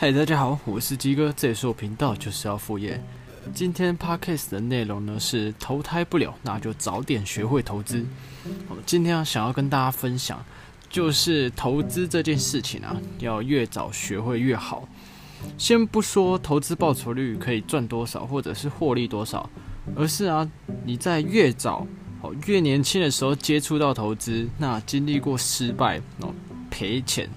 嗨，大家好，我是鸡哥，这也是我频道，就是要副业。今天 podcast 的内容呢是投胎不了，那就早点学会投资。我们今天想要跟大家分享，就是投资这件事情啊，要越早学会越好。先不说投资报酬率可以赚多少，或者是获利多少，而是啊，你在越早哦越年轻的时候接触到投资，那经历过失败哦赔钱。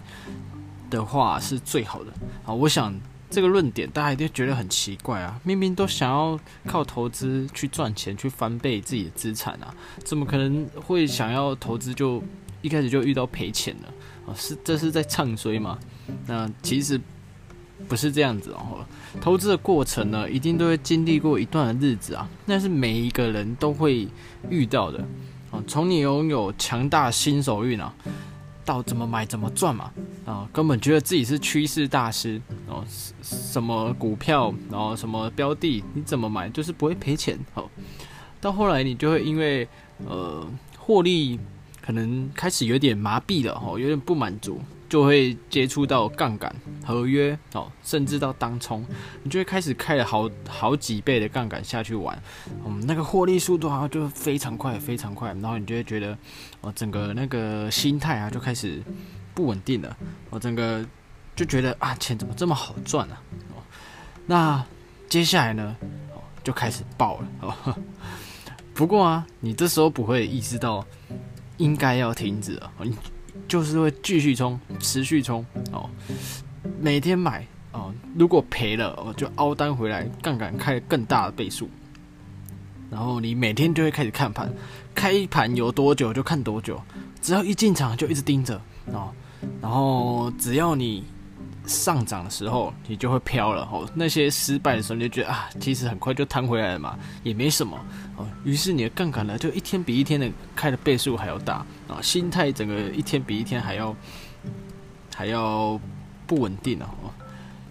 的话是最好的啊！我想这个论点大家一定觉得很奇怪啊！明明都想要靠投资去赚钱，去翻倍自己的资产啊，怎么可能会想要投资就一开始就遇到赔钱了啊？是这是在唱衰吗？那其实不是这样子哦。投资的过程呢，一定都会经历过一段的日子啊，那是每一个人都会遇到的啊。从你拥有强大新手运啊。到怎么买怎么赚嘛，啊，根本觉得自己是趋势大师哦，什么股票，然后什么标的，你怎么买就是不会赔钱哦。到后来你就会因为呃获利可能开始有点麻痹了哦，有点不满足。就会接触到杠杆合约哦，甚至到当冲，你就会开始开了好好几倍的杠杆下去玩，嗯，那个获利速度好像就非常快，非常快，然后你就会觉得哦，整个那个心态啊就开始不稳定了，我整个就觉得啊，钱怎么这么好赚啊？哦，那接下来呢，哦，就开始爆了哦。不过啊，你这时候不会意识到应该要停止了，就是会继续冲，持续冲哦，每天买哦，如果赔了哦，就凹单回来，杠杆开更大的倍数，然后你每天就会开始看盘，开盘有多久就看多久，只要一进场就一直盯着哦，然后只要你。上涨的时候，你就会飘了哦。那些失败的时候，你就觉得啊，其实很快就弹回来了嘛，也没什么哦。于是你的杠杆呢，就一天比一天的开的倍数还要大啊，心态整个一天比一天还要还要不稳定哦。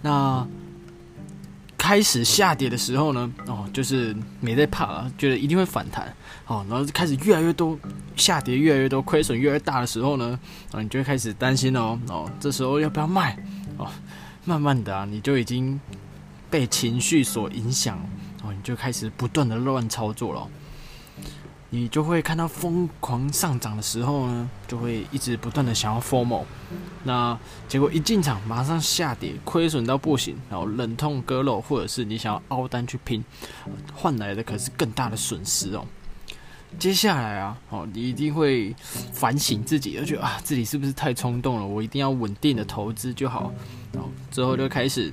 那开始下跌的时候呢，哦，就是没在怕了，觉得一定会反弹哦。然后开始越来越多下跌，越来越多亏损越来越大的时候呢，啊，你就会开始担心哦哦，这时候要不要卖？慢慢的啊，你就已经被情绪所影响，哦，你就开始不断的乱操作了。你就会看到疯狂上涨的时候呢，就会一直不断的想要 formal，那结果一进场马上下跌，亏损到不行，然后忍痛割肉，或者是你想要凹单去拼，换来的可是更大的损失哦。接下来啊，哦，你一定会反省自己，而且啊，自己是不是太冲动了？我一定要稳定的投资就好。然后之后就开始，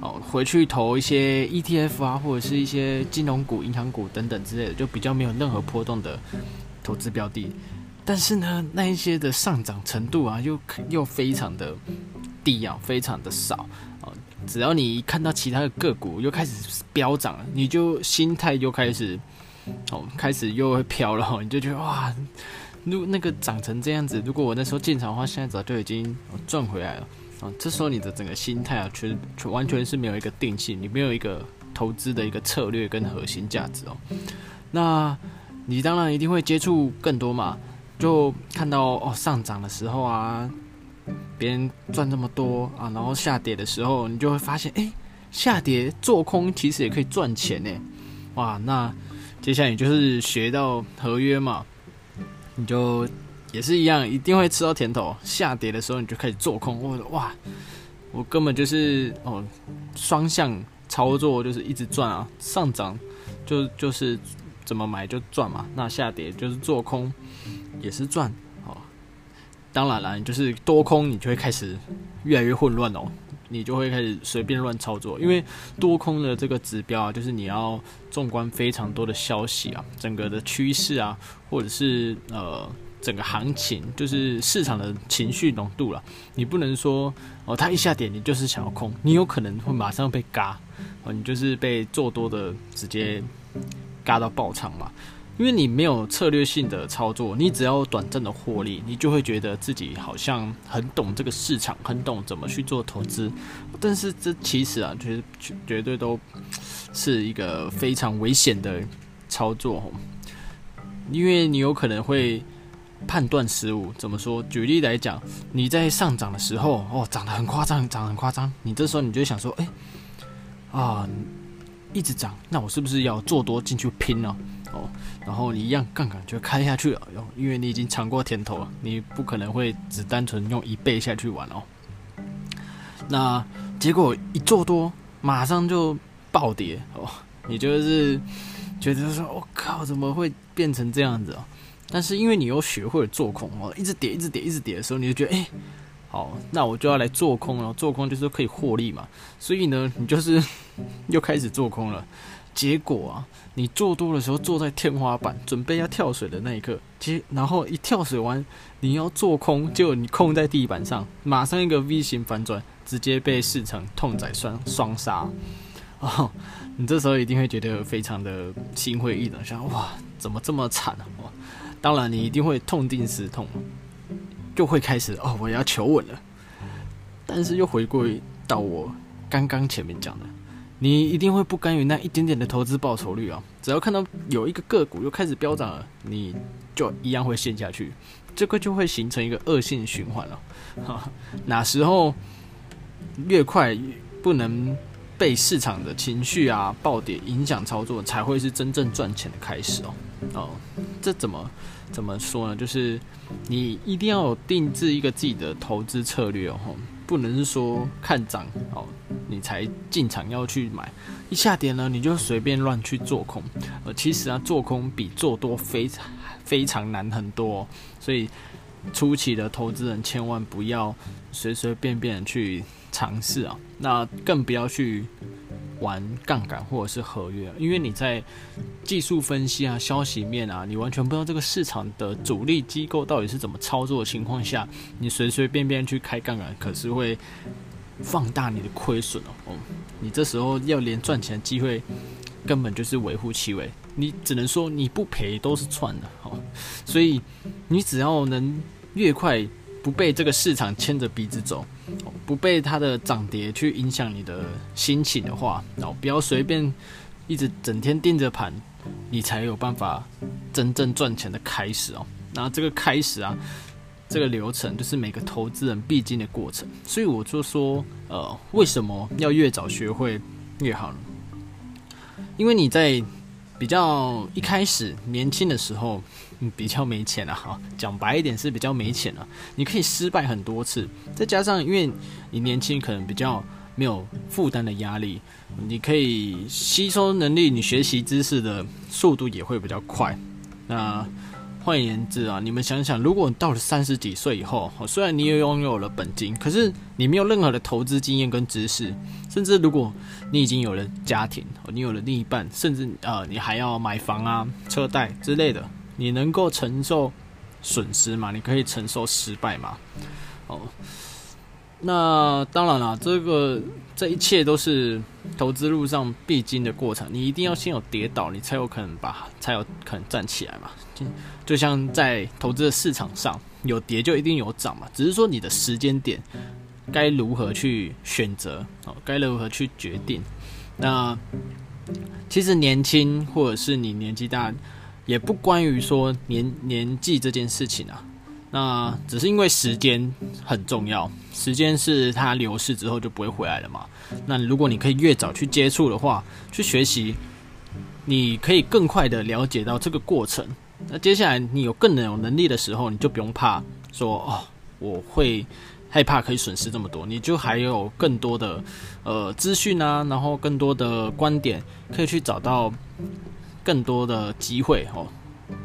哦，回去投一些 ETF 啊，或者是一些金融股、银行股等等之类的，就比较没有任何波动的投资标的。但是呢，那一些的上涨程度啊，又又非常的低啊，非常的少哦。只要你一看到其他的个股又开始飙涨了，你就心态就开始。哦，开始又会飘了，你就觉得哇，如那个长成这样子，如果我那时候进场的话，现在早就已经赚回来了。啊，这时候你的整个心态啊，全全完全是没有一个定性，你没有一个投资的一个策略跟核心价值哦。那你当然一定会接触更多嘛，就看到哦上涨的时候啊，别人赚这么多啊，然后下跌的时候，你就会发现，哎，下跌做空其实也可以赚钱呢。哇，那。接下来你就是学到合约嘛，你就也是一样，一定会吃到甜头。下跌的时候你就开始做空，我哇，我根本就是哦双向操作，就是一直赚啊。上涨就就是怎么买就赚嘛，那下跌就是做空也是赚哦。当然了，就是多空，你就会开始越来越混乱哦。你就会开始随便乱操作，因为多空的这个指标啊，就是你要纵观非常多的消息啊，整个的趋势啊，或者是呃整个行情，就是市场的情绪浓度了。你不能说哦，它一下跌你就是想要空，你有可能会马上被嘎，哦，你就是被做多的直接嘎到爆仓嘛。因为你没有策略性的操作，你只要短暂的获利，你就会觉得自己好像很懂这个市场，很懂怎么去做投资。但是这其实啊，绝绝对都是一个非常危险的操作，因为你有可能会判断失误。怎么说？举例来讲，你在上涨的时候，哦，涨得很夸张，涨得很夸张，你这时候你就想说，哎，啊，一直涨，那我是不是要做多进去拼呢？哦，然后你一样杠杆就开下去了，因为你已经尝过甜头了，你不可能会只单纯用一倍下去玩哦。那结果一做多，马上就暴跌哦，你就是觉得说，我靠，怎么会变成这样子啊？但是因为你又学会了做空哦，一直跌，一直跌，一直跌的时候，你就觉得，哎，好，那我就要来做空了，做空就是可以获利嘛，所以呢，你就是 又开始做空了。结果啊，你做多的时候坐在天花板，准备要跳水的那一刻，接然后一跳水完，你要做空，就你空在地板上，马上一个 V 型反转，直接被市场痛宰双双杀哦，你这时候一定会觉得非常的心灰意冷，想哇，怎么这么惨啊？当然，你一定会痛定思痛，就会开始哦，我要求稳了。但是又回归到我刚刚前面讲的。你一定会不甘于那一点点的投资报酬率啊！只要看到有一个个股又开始飙涨了，你就一样会陷下去，这个就会形成一个恶性循环了。哈，哪时候越快不能被市场的情绪啊暴跌影响操作，才会是真正赚钱的开始哦。哦，这怎么怎么说呢？就是你一定要有定制一个自己的投资策略哦。不能是说看涨哦，你才进场要去买，一下跌呢你就随便乱去做空，呃，其实啊做空比做多非常非常难很多，所以初期的投资人千万不要随随便便去尝试啊，那更不要去。玩杠杆或者是合约，因为你在技术分析啊、消息面啊，你完全不知道这个市场的主力机构到底是怎么操作的情况下，你随随便便去开杠杆，可是会放大你的亏损哦。你这时候要连赚钱机会，根本就是微乎其微。你只能说你不赔都是赚的哦。所以你只要能越快不被这个市场牵着鼻子走。不被它的涨跌去影响你的心情的话，然后不要随便一直整天盯着盘，你才有办法真正赚钱的开始哦。那这个开始啊，这个流程就是每个投资人必经的过程。所以我就说，呃，为什么要越早学会越好呢？因为你在比较一开始年轻的时候。比较没钱了哈，讲白一点是比较没钱了。你可以失败很多次，再加上因为你年轻，可能比较没有负担的压力，你可以吸收能力，你学习知识的速度也会比较快。那换言之啊，你们想想，如果你到了三十几岁以后，虽然你也拥有了本金，可是你没有任何的投资经验跟知识，甚至如果你已经有了家庭，你有了另一半，甚至呃，你还要买房啊、车贷之类的。你能够承受损失吗？你可以承受失败吗？哦，那当然了，这个这一切都是投资路上必经的过程。你一定要先有跌倒，你才有可能把，才有可能站起来嘛。就像在投资的市场上，有跌就一定有涨嘛。只是说你的时间点该如何去选择，哦，该如何去决定。那其实年轻或者是你年纪大。也不关于说年年纪这件事情啊，那只是因为时间很重要，时间是它流逝之后就不会回来了嘛。那如果你可以越早去接触的话，去学习，你可以更快的了解到这个过程。那接下来你有更有能力的时候，你就不用怕说哦，我会害怕可以损失这么多，你就还有更多的呃资讯啊，然后更多的观点可以去找到。更多的机会哦，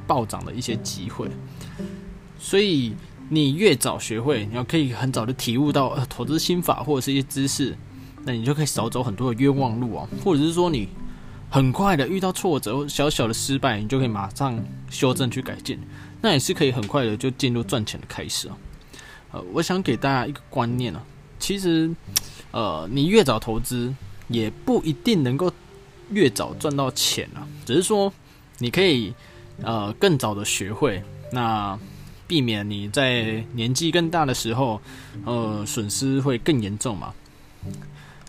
暴涨的一些机会，所以你越早学会，你要可以很早的体悟到呃投资心法或者是一些知识，那你就可以少走很多的冤枉路啊，或者是说你很快的遇到挫折小小的失败，你就可以马上修正去改进，那也是可以很快的就进入赚钱的开始啊。呃，我想给大家一个观念啊，其实呃，你越早投资也不一定能够。越早赚到钱啊，只是说你可以呃更早的学会，那避免你在年纪更大的时候，呃损失会更严重嘛。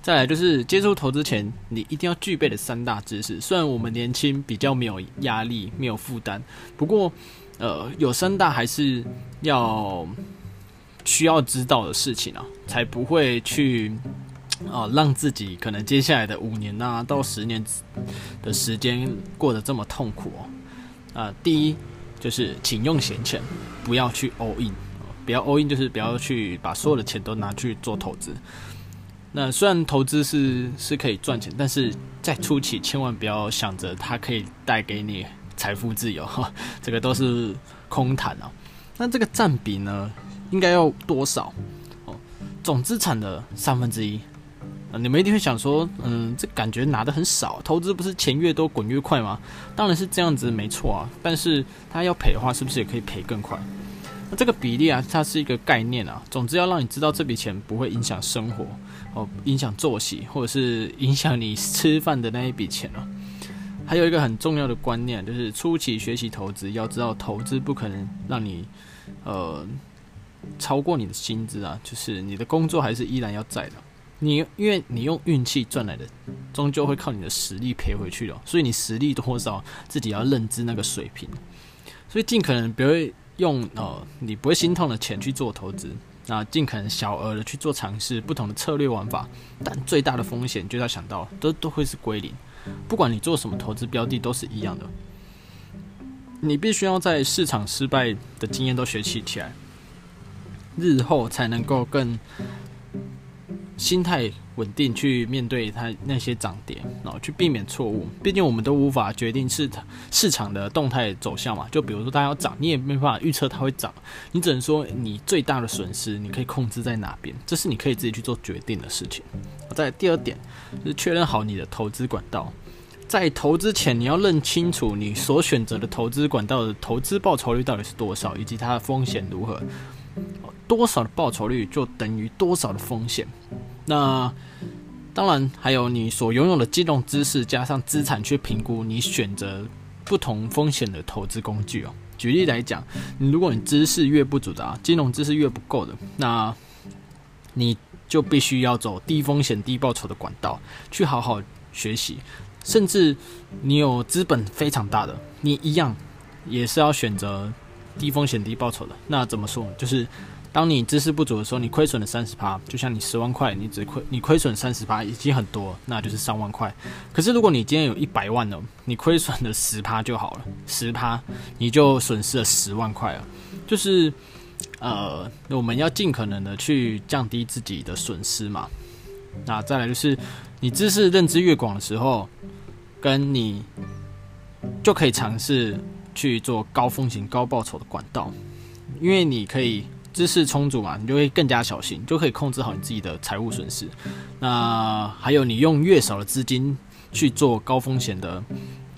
再来就是接触投资前，你一定要具备的三大知识。虽然我们年轻比较没有压力、没有负担，不过呃有三大还是要需要知道的事情啊，才不会去啊让自己可能接下来的五年呐到十年的时间过得这么痛苦哦。啊，第一就是请用闲钱，不要去 all in，不要 all in 就是不要去把所有的钱都拿去做投资。那虽然投资是是可以赚钱，但是在初期千万不要想着它可以带给你财富自由，这个都是空谈啊。那这个占比呢，应该要多少？哦，总资产的三分之一。你们一定会想说，嗯，这感觉拿的很少。投资不是钱越多滚越快吗？当然是这样子，没错啊。但是它要赔的话，是不是也可以赔更快？那这个比例啊，它是一个概念啊。总之要让你知道这笔钱不会影响生活。哦，影响作息，或者是影响你吃饭的那一笔钱哦。还有一个很重要的观念，就是初期学习投资，要知道投资不可能让你呃超过你的薪资啊，就是你的工作还是依然要在的。你因为你用运气赚来的，终究会靠你的实力赔回去的。所以你实力多少，自己要认知那个水平。所以尽可能不会用呃你不会心痛的钱去做投资。那尽可能小额的去做尝试不同的策略玩法，但最大的风险就要想到都都会是归零，不管你做什么投资标的都是一样的。你必须要在市场失败的经验都学习起来，日后才能够更心态。稳定去面对它那些涨跌，然后去避免错误。毕竟我们都无法决定市场市场的动态走向嘛。就比如说它要涨，你也没办法预测它会涨，你只能说你最大的损失你可以控制在哪边，这是你可以自己去做决定的事情。在第二点就是确认好你的投资管道，在投资前你要认清楚你所选择的投资管道的投资报酬率到底是多少，以及它的风险如何。多少的报酬率就等于多少的风险。那当然还有你所拥有的金融知识加上资产去评估你选择不同风险的投资工具哦。举例来讲，你如果你知识越不足的，金融知识越不够的，那你就必须要走低风险低报酬的管道去好好学习。甚至你有资本非常大的，你一样也是要选择低风险低报酬的。那怎么说？就是。当你知识不足的时候，你亏损了三十趴，就像你十万块，你只亏你亏损三十趴已经很多，那就是三万块。可是如果你今天有一百万呢，你亏损的十趴就好了，十趴你就损失了十万块了。就是呃，我们要尽可能的去降低自己的损失嘛。那再来就是你知识认知越广的时候，跟你就可以尝试去做高风险高报酬的管道，因为你可以。知识充足嘛，你就会更加小心，就可以控制好你自己的财务损失。那还有，你用越少的资金去做高风险的、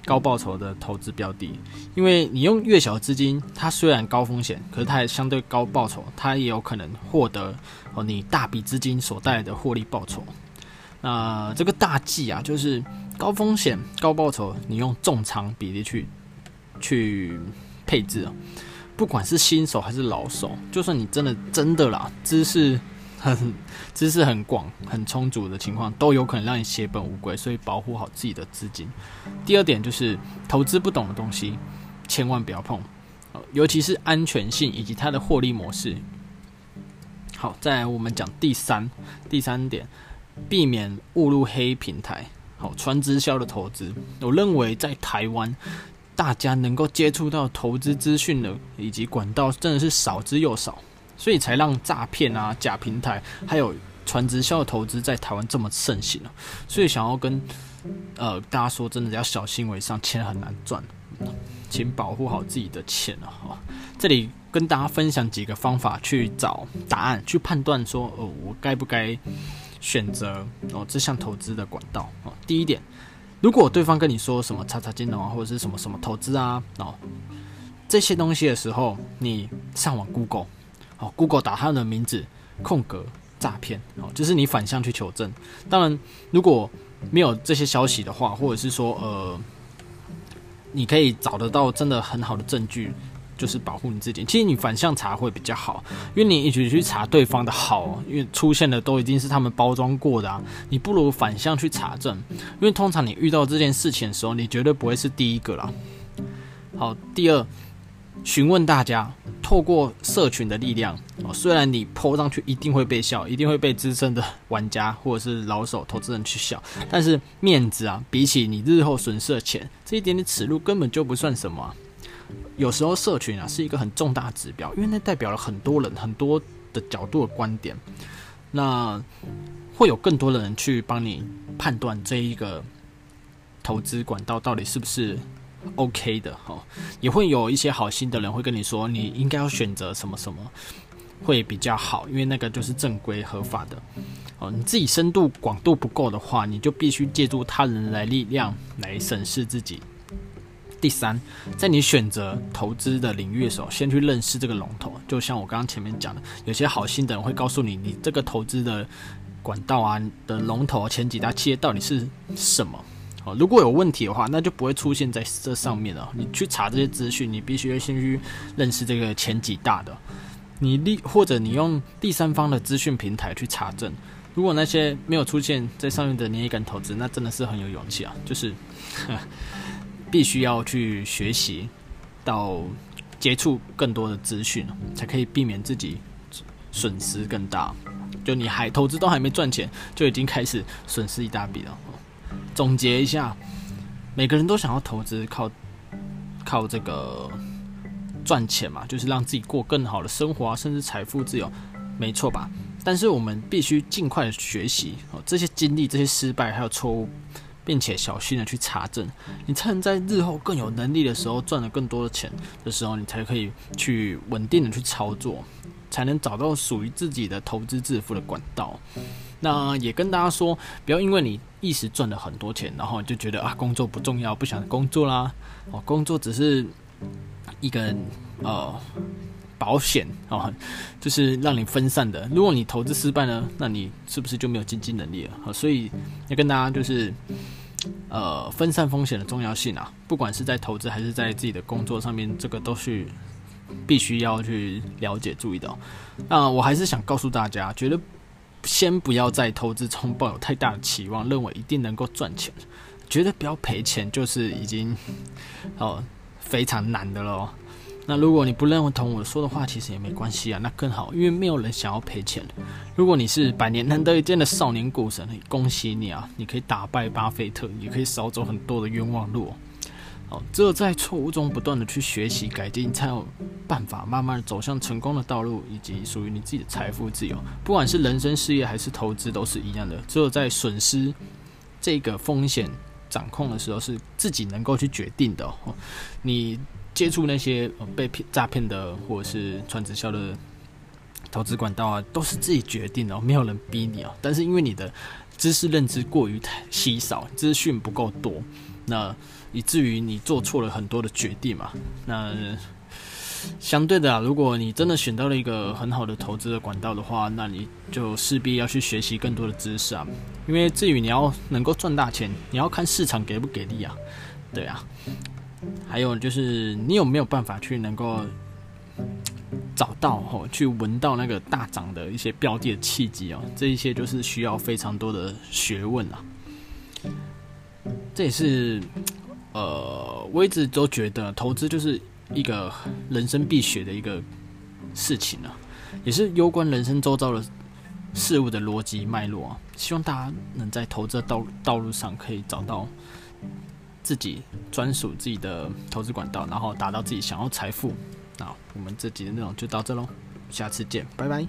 高报酬的投资标的，因为你用越小的资金，它虽然高风险，可是它也相对高报酬，它也有可能获得哦你大笔资金所带来的获利报酬。那这个大忌啊，就是高风险高报酬，你用重仓比例去去配置啊。不管是新手还是老手，就算你真的真的啦，知识很知识很广、很充足的情况，都有可能让你血本无归。所以保护好自己的资金。第二点就是投资不懂的东西，千万不要碰，尤其是安全性以及它的获利模式。好，再来我们讲第三第三点，避免误入黑平台。好，传直销的投资，我认为在台湾。大家能够接触到投资资讯的以及管道真的是少之又少，所以才让诈骗啊、假平台还有传直销的投资在台湾这么盛行了。所以想要跟呃大家说，真的要小心为上，钱很难赚，请保护好自己的钱啊！哈，这里跟大家分享几个方法去找答案，去判断说，哦，我该不该选择哦这项投资的管道啊？第一点。如果对方跟你说什么叉叉金融啊，或者是什么什么投资啊，哦，这些东西的时候，你上网 Google，哦，Google 打他的名字，空格诈骗，哦，就是你反向去求证。当然，如果没有这些消息的话，或者是说，呃，你可以找得到真的很好的证据。就是保护你自己。其实你反向查会比较好，因为你一直去查对方的好，因为出现的都已经是他们包装过的啊。你不如反向去查证，因为通常你遇到这件事情的时候，你绝对不会是第一个啦。好，第二，询问大家，透过社群的力量哦，虽然你泼上去一定会被笑，一定会被资深的玩家或者是老手投资人去笑，但是面子啊，比起你日后损失的钱，这一点点耻辱根本就不算什么。有时候社群啊是一个很重大指标，因为那代表了很多人很多的角度的观点，那会有更多的人去帮你判断这一个投资管道到底是不是。OK 的哈，也会有一些好心的人会跟你说，你应该要选择什么什么会比较好，因为那个就是正规合法的哦。你自己深度广度不够的话，你就必须借助他人来力量来审视自己。第三，在你选择投资的领域的时候，先去认识这个龙头。就像我刚刚前面讲的，有些好心的人会告诉你，你这个投资的管道啊的龙头前几大企业到底是什么。哦，如果有问题的话，那就不会出现在这上面了。你去查这些资讯，你必须要先去认识这个前几大的，你立或者你用第三方的资讯平台去查证。如果那些没有出现在上面的，你也敢投资，那真的是很有勇气啊！就是必须要去学习到接触更多的资讯，才可以避免自己损失更大。就你还投资都还没赚钱，就已经开始损失一大笔了。总结一下，每个人都想要投资，靠靠这个赚钱嘛，就是让自己过更好的生活啊，甚至财富自由，没错吧？但是我们必须尽快学习哦，这些经历、这些失败还有错误，并且小心的去查证，你才能在日后更有能力的时候，赚了更多的钱的时候，你才可以去稳定的去操作，才能找到属于自己的投资致富的管道。那也跟大家说，不要因为你一时赚了很多钱，然后就觉得啊工作不重要，不想工作啦。哦，工作只是一个呃保险哦，就是让你分散的。如果你投资失败呢，那你是不是就没有经济能力了？所以要跟大家就是呃分散风险的重要性啊，不管是在投资还是在自己的工作上面，这个都是必须要去了解注意的。那我还是想告诉大家，觉得。先不要在投资中抱有太大的期望，认为一定能够赚钱，觉得不要赔钱，就是已经哦非常难的喽。那如果你不认同我说的话，其实也没关系啊，那更好，因为没有人想要赔钱。如果你是百年难得一见的少年股神，恭喜你啊，你可以打败巴菲特，也可以少走很多的冤枉路。哦，只有在错误中不断的去学习改进，才有办法慢慢的走向成功的道路，以及属于你自己的财富自由。不管是人生、事业还是投资，都是一样的。只有在损失这个风险掌控的时候，是自己能够去决定的。你接触那些被骗、诈骗的，或者是传直销的投资管道啊，都是自己决定的，没有人逼你啊。但是因为你的知识认知过于稀少，资讯不够多，那。以至于你做错了很多的决定嘛？那相对的啊，如果你真的选到了一个很好的投资的管道的话，那你就势必要去学习更多的知识啊。因为至于你要能够赚大钱，你要看市场给不给力啊。对啊，还有就是你有没有办法去能够找到吼，去闻到那个大涨的一些标的的契机哦，这一些就是需要非常多的学问啊。这也是。呃，我一直都觉得投资就是一个人生必学的一个事情啊，也是攸关人生周遭的事物的逻辑脉络啊。希望大家能在投资道道路上可以找到自己专属自己的投资管道，然后达到自己想要财富。那我们这集的内容就到这喽，下次见，拜拜。